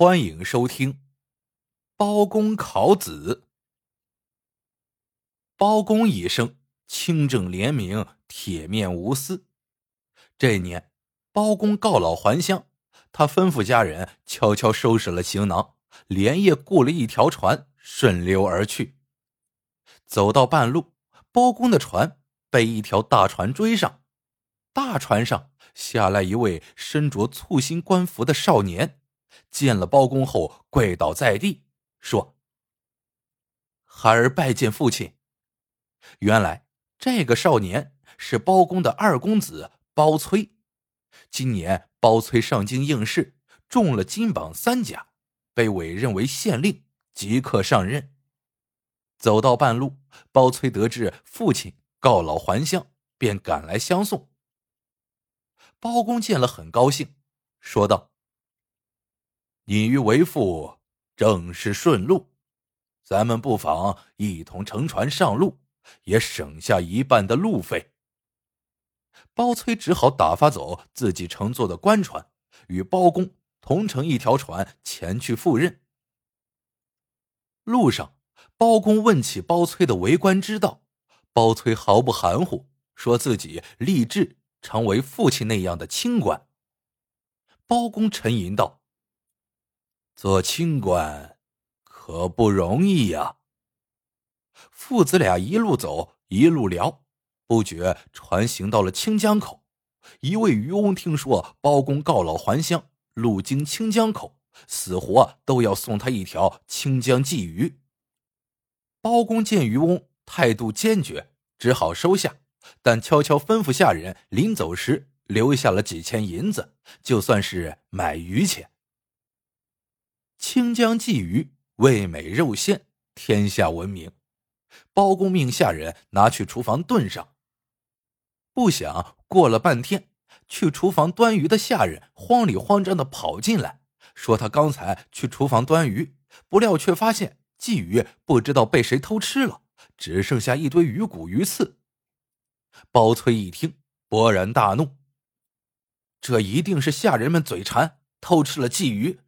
欢迎收听包公考子。包公一生清正廉明，铁面无私。这年，包公告老还乡，他吩咐家人悄悄收拾了行囊，连夜雇了一条船，顺流而去。走到半路，包公的船被一条大船追上，大船上下来一位身着簇新官服的少年。见了包公后，跪倒在地，说：“孩儿拜见父亲。”原来这个少年是包公的二公子包崔。今年包崔上京应试，中了金榜三甲，被委任为县令，即刻上任。走到半路，包崔得知父亲告老还乡，便赶来相送。包公见了很高兴，说道。你与为父正是顺路，咱们不妨一同乘船上路，也省下一半的路费。包崔只好打发走自己乘坐的官船，与包公同乘一条船前去赴任。路上，包公问起包崔的为官之道，包崔毫不含糊，说自己立志成为父亲那样的清官。包公沉吟道。做清官可不容易呀。父子俩一路走，一路聊，不觉船行到了清江口。一位渔翁听说包公告老还乡，路经清江口，死活都要送他一条清江鲫鱼。包公见渔翁态度坚决，只好收下，但悄悄吩咐下人，临走时留下了几钱银子，就算是买鱼钱。清江鲫鱼味美肉鲜，天下闻名。包公命下人拿去厨房炖上。不想过了半天，去厨房端鱼的下人慌里慌张的跑进来，说他刚才去厨房端鱼，不料却发现鲫鱼不知道被谁偷吃了，只剩下一堆鱼骨鱼刺。包崔一听，勃然大怒，这一定是下人们嘴馋，偷吃了鲫鱼。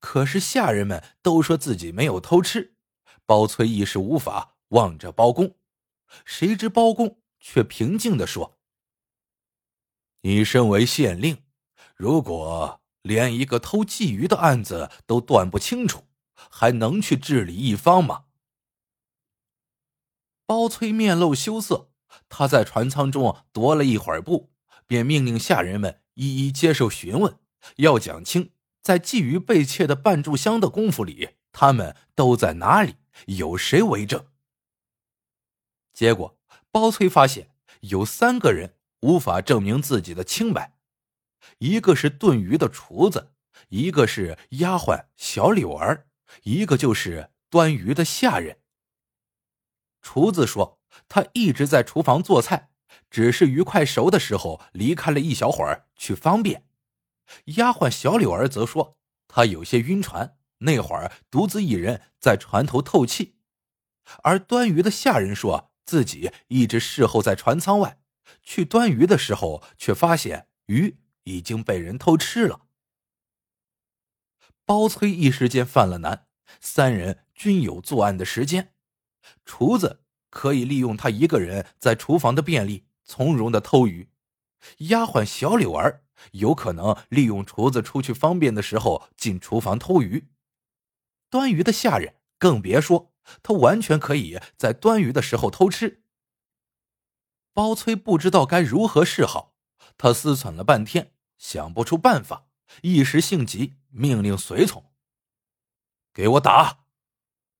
可是下人们都说自己没有偷吃，包崔一时无法，望着包公。谁知包公却平静的说：“你身为县令，如果连一个偷鲫鱼的案子都断不清楚，还能去治理一方吗？”包崔面露羞涩，他在船舱中踱了一会儿步，便命令下人们一一接受询问，要讲清。在觊觎被窃的半炷香的功夫里，他们都在哪里？有谁为证？结果，包崔发现有三个人无法证明自己的清白：一个是炖鱼的厨子，一个是丫鬟小柳儿，一个就是端鱼的下人。厨子说，他一直在厨房做菜，只是鱼快熟的时候离开了一小会儿去方便。丫鬟小柳儿则说：“她有些晕船，那会儿独自一人在船头透气。”而端鱼的下人说自己一直侍候在船舱外，去端鱼的时候却发现鱼已经被人偷吃了。包崔一时间犯了难，三人均有作案的时间。厨子可以利用他一个人在厨房的便利，从容的偷鱼；丫鬟小柳儿。有可能利用厨子出去方便的时候进厨房偷鱼，端鱼的下人更别说，他完全可以在端鱼的时候偷吃。包崔不知道该如何是好，他思忖了半天，想不出办法，一时性急，命令随从：“给我打！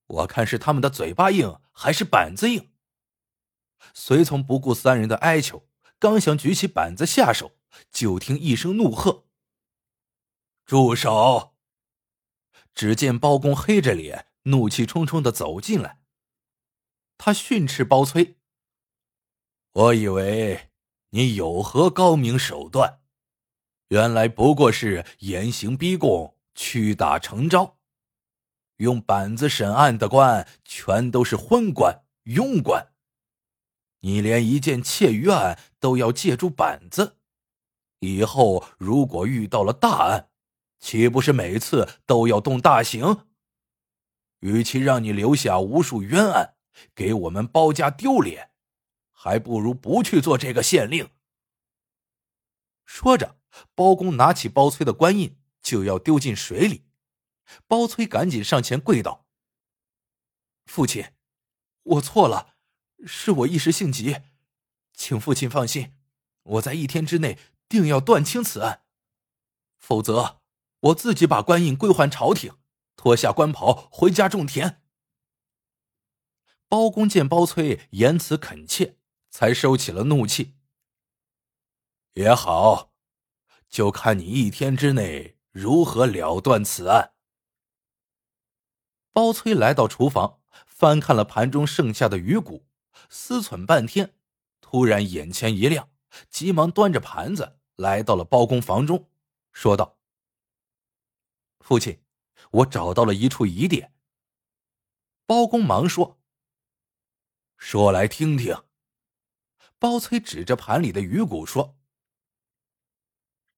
我看是他们的嘴巴硬，还是板子硬。”随从不顾三人的哀求，刚想举起板子下手。就听一声怒喝：“住手！”只见包公黑着脸，怒气冲冲的走进来。他训斥包崔：“我以为你有何高明手段，原来不过是严刑逼供、屈打成招。用板子审案的官，全都是昏官、庸官。你连一件窃鱼案都要借助板子。”以后如果遇到了大案，岂不是每次都要动大刑？与其让你留下无数冤案，给我们包家丢脸，还不如不去做这个县令。说着，包公拿起包崔的官印就要丢进水里，包崔赶紧上前跪道：“父亲，我错了，是我一时性急，请父亲放心，我在一天之内定要断清此案，否则我自己把官印归还朝廷。”脱下官袍，回家种田。包公见包崔言辞恳切，才收起了怒气。也好，就看你一天之内如何了断此案。包崔来到厨房，翻看了盘中剩下的鱼骨，思忖半天，突然眼前一亮，急忙端着盘子来到了包公房中，说道：“父亲。”我找到了一处疑点。包公忙说：“说来听听。”包崔指着盘里的鱼骨说：“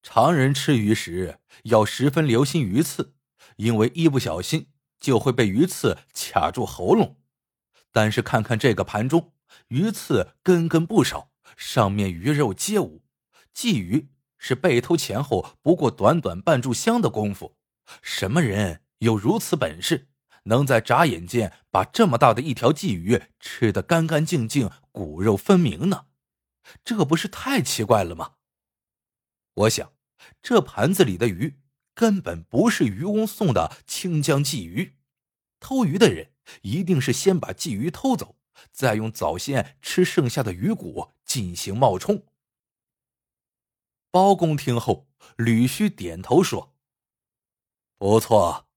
常人吃鱼时要十分留心鱼刺，因为一不小心就会被鱼刺卡住喉咙。但是看看这个盘中，鱼刺根根不少，上面鱼肉皆无。鲫鱼是被偷前后不过短短半炷香的功夫。”什么人有如此本事，能在眨眼间把这么大的一条鲫鱼吃得干干净净、骨肉分明呢？这不是太奇怪了吗？我想，这盘子里的鱼根本不是渔翁送的清江鲫鱼，偷鱼的人一定是先把鲫鱼偷走，再用早先吃剩下的鱼骨进行冒充。包公听后，捋须点头说。不错，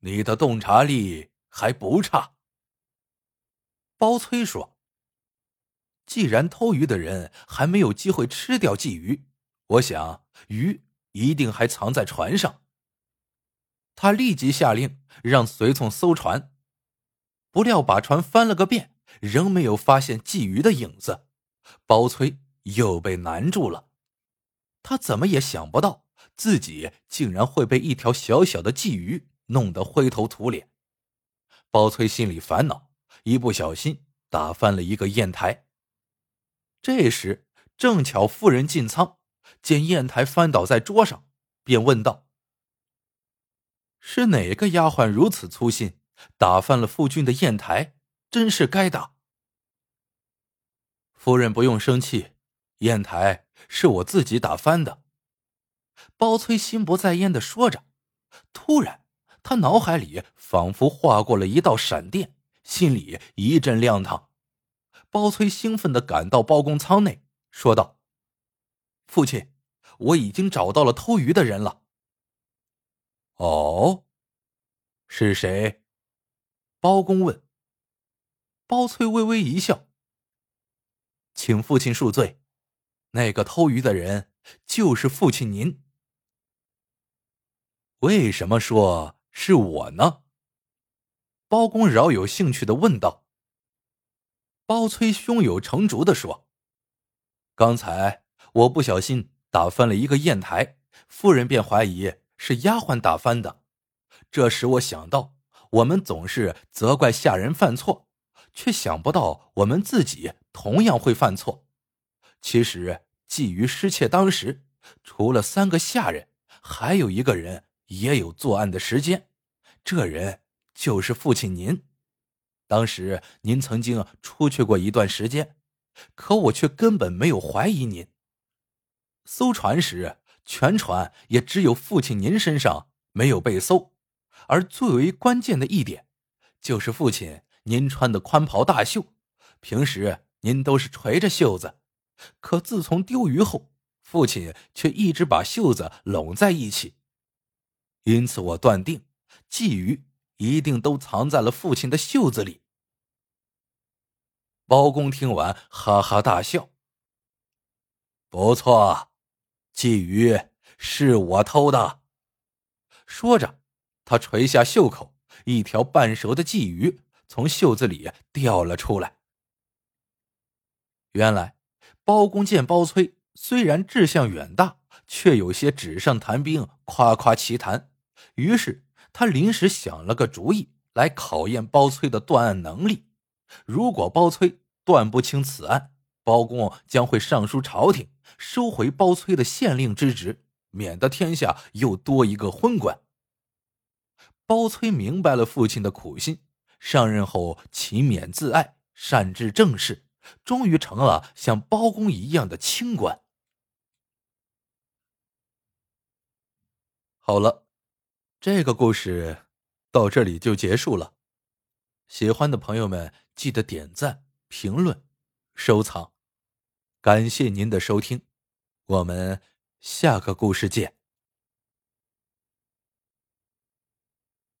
你的洞察力还不差。包崔说：“既然偷鱼的人还没有机会吃掉鲫鱼，我想鱼一定还藏在船上。”他立即下令让随从搜船，不料把船翻了个遍，仍没有发现鲫鱼的影子。包崔又被难住了，他怎么也想不到。自己竟然会被一条小小的鲫鱼弄得灰头土脸，包崔心里烦恼，一不小心打翻了一个砚台。这时正巧夫人进仓，见砚台翻倒在桌上，便问道：“是哪个丫鬟如此粗心，打翻了夫君的砚台？真是该打！”夫人不用生气，砚台是我自己打翻的。包崔心不在焉的说着，突然，他脑海里仿佛划过了一道闪电，心里一阵亮堂。包崔兴奋的赶到包公舱内，说道：“父亲，我已经找到了偷鱼的人了。”“哦，是谁？”包公问。包崔微微一笑：“请父亲恕罪，那个偷鱼的人就是父亲您。”为什么说是我呢？包公饶有兴趣的问道。包崔胸有成竹的说：“刚才我不小心打翻了一个砚台，夫人便怀疑是丫鬟打翻的。这使我想到，我们总是责怪下人犯错，却想不到我们自己同样会犯错。其实，觊觎失窃当时，除了三个下人，还有一个人。”也有作案的时间，这人就是父亲您。当时您曾经出去过一段时间，可我却根本没有怀疑您。搜船时，全船也只有父亲您身上没有被搜，而最为关键的一点，就是父亲您穿的宽袍大袖，平时您都是垂着袖子，可自从丢鱼后，父亲却一直把袖子拢在一起。因此，我断定，鲫鱼一定都藏在了父亲的袖子里。包公听完，哈哈大笑。不错，鲫鱼是我偷的。说着，他垂下袖口，一条半熟的鲫鱼从袖子里掉了出来。原来，包公见包崔虽然志向远大，却有些纸上谈兵。夸夸其谈。于是他临时想了个主意，来考验包崔的断案能力。如果包崔断不清此案，包公将会上书朝廷，收回包崔的县令之职，免得天下又多一个昏官。包崔明白了父亲的苦心，上任后勤勉自爱，善治政事，终于成了像包公一样的清官。好了，这个故事到这里就结束了。喜欢的朋友们记得点赞、评论、收藏。感谢您的收听，我们下个故事见。